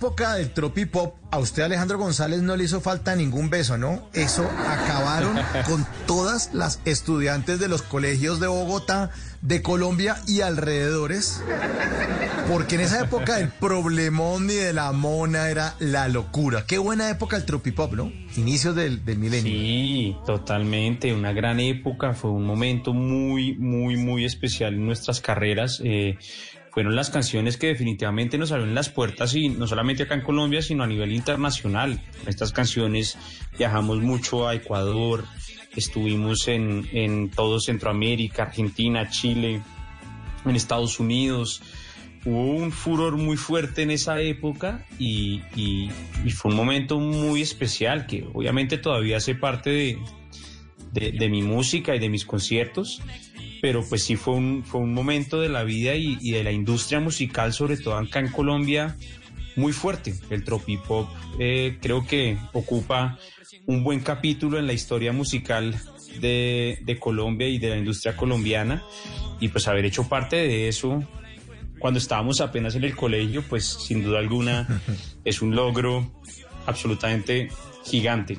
época del tropipop, a usted Alejandro González no le hizo falta ningún beso, ¿no? Eso acabaron con todas las estudiantes de los colegios de Bogotá, de Colombia y alrededores, porque en esa época el problemón ni de la mona era la locura. Qué buena época el tropipop, ¿no? Inicios del, del milenio. Sí, totalmente, una gran época, fue un momento muy, muy, muy especial en nuestras carreras. Eh, fueron las canciones que definitivamente nos abrieron las puertas y no solamente acá en Colombia, sino a nivel internacional. Estas canciones viajamos mucho a Ecuador, estuvimos en, en todo Centroamérica, Argentina, Chile, en Estados Unidos. Hubo un furor muy fuerte en esa época y, y, fue un momento muy especial que obviamente todavía hace parte de, de mi música y de mis conciertos pero pues sí fue un, fue un momento de la vida y, y, de la industria musical, sobre todo acá en Colombia, muy fuerte. El tropipop eh, creo que ocupa un buen capítulo en la historia musical de, de, Colombia y de la industria colombiana y pues haber hecho parte de eso cuando estábamos apenas en el colegio, pues sin duda alguna es un logro absolutamente gigante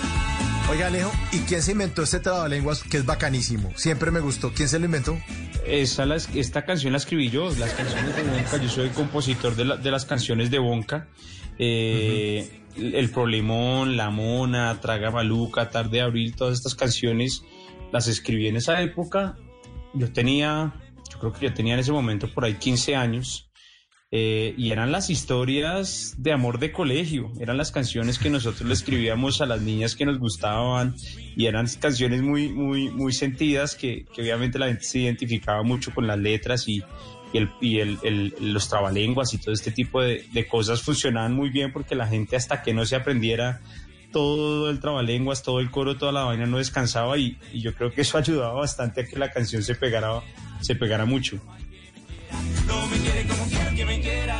Oiga, Alejo, ¿y quién se inventó este trabalenguas que es bacanísimo? Siempre me gustó. ¿Quién se lo inventó? Esta canción la escribí yo, las canciones de Bonca. Yo soy compositor de, la, las canciones de Bonca. Eh, el problemón, La Mona, Traga Maluca, Tarde de Abril, todas estas canciones las escribí en esa época. Yo tenía, yo creo que yo tenía en ese momento por ahí 15 años. Eh, y eran las historias de amor de colegio, eran las canciones que nosotros le escribíamos a las niñas que nos gustaban y eran canciones muy, muy, muy sentidas que, que obviamente la gente se identificaba mucho con las letras y, el, y el, los trabalenguas y todo este tipo de, de, cosas funcionaban muy bien porque la gente hasta que no se aprendiera todo el trabalenguas, todo el coro, toda la vaina no descansaba y, y yo creo que eso ayudaba bastante a que la canción se pegara, se pegara mucho. Quiere como quiero que me quiera.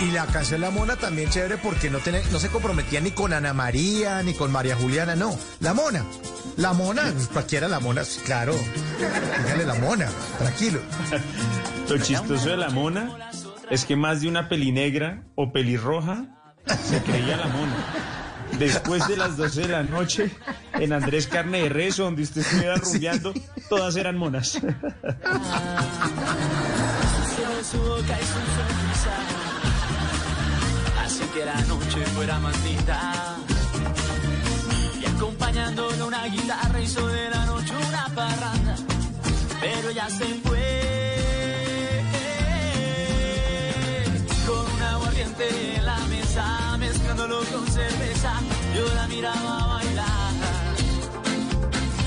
Y la canción La Mona también chévere porque no, tiene, no se comprometía ni con Ana María, ni con María Juliana, no. La Mona. La Mona, cualquiera la Mona, claro. Dígale La Mona, tranquilo. Lo chistoso de La Mona es que más de una pelinegra o pelirroja se creía La Mona. Después de las 12 de la noche, en Andrés Carne de Rezo, donde usted estuviera rumbeando, sí. todas eran monas. que la noche fuera más linda. Y acompañándole una guitarra hizo de la noche una parranda. Pero ya se fue con un aguardiente en la mesa, mezclándolo con cerveza. Yo la miraba bailar.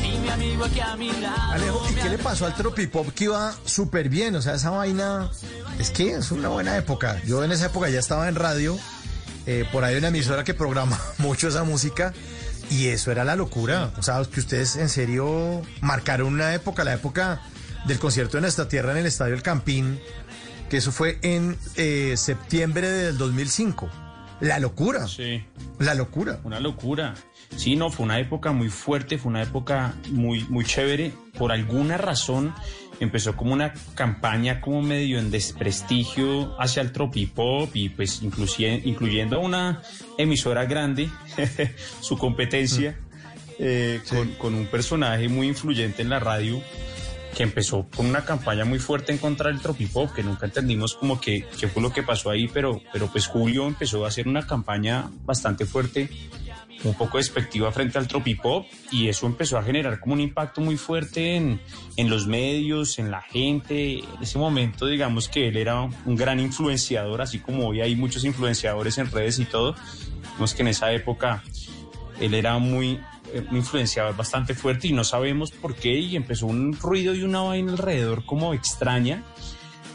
Y mi amigo aquí a mi lado. Alejo, ¿y qué le pasó al tropipop que iba súper bien? O sea, esa vaina. Es que es una buena época. Yo en esa época ya estaba en radio eh, por ahí hay una emisora que programa mucho esa música y eso era la locura. O sea, que ustedes en serio marcaron una época, la época del concierto de nuestra tierra en el Estadio El Campín, que eso fue en eh, septiembre del 2005. La locura. Sí. La locura. Una locura. Sí, no, fue una época muy fuerte, fue una época muy, muy chévere. Por alguna razón empezó como una campaña como medio en desprestigio hacia el tropipop y pues incluyendo a una emisora grande, su competencia, eh, sí. con, con, un personaje muy influyente en la radio que empezó con una campaña muy fuerte en contra del tropipop, que nunca entendimos como que qué fue lo que pasó ahí, pero, pero pues Julio empezó a hacer una campaña bastante fuerte un poco despectiva frente al tropipop y eso empezó a generar como un impacto muy fuerte en, en, los medios, en la gente. En ese momento, digamos que él era un gran influenciador, así como hoy hay muchos influenciadores en redes y todo. Vemos que en esa época él era muy un influenciador bastante fuerte y no sabemos por qué y empezó un ruido y una vaina alrededor como extraña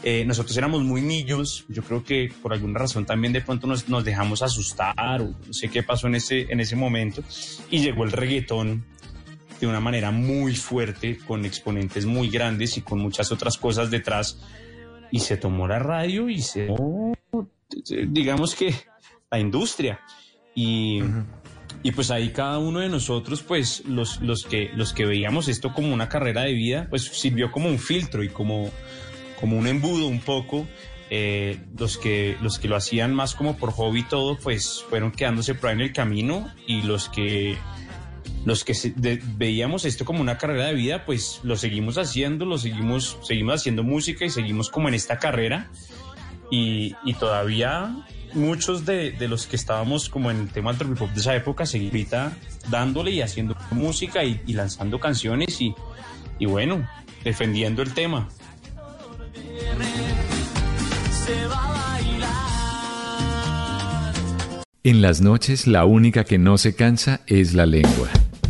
eh, nosotros éramos muy niños, yo creo que por alguna razón también de pronto nos, nos, dejamos asustar o no sé qué pasó en ese, en ese momento y llegó el reggaetón de una manera muy fuerte, con exponentes muy grandes y con muchas otras cosas detrás. Y se tomó la radio y se digamos que, la industria. Y, y pues ahí cada uno de nosotros, pues los, los, que, los que veíamos esto como una carrera de vida, pues sirvió como un filtro y como, como un embudo un poco. Eh, los, que, los que lo hacían más como por hobby todo, pues fueron quedándose por ahí en el camino y los que los que veíamos esto como una carrera de vida, pues lo seguimos haciendo, lo seguimos, seguimos haciendo música y seguimos como en esta carrera. Y, todavía muchos de, los que estábamos como en el tema del pop de esa época, seguimos dándole y haciendo música y, y lanzando canciones y, y bueno, defendiendo el tema. En las noches la única que no se cansa es la lengua.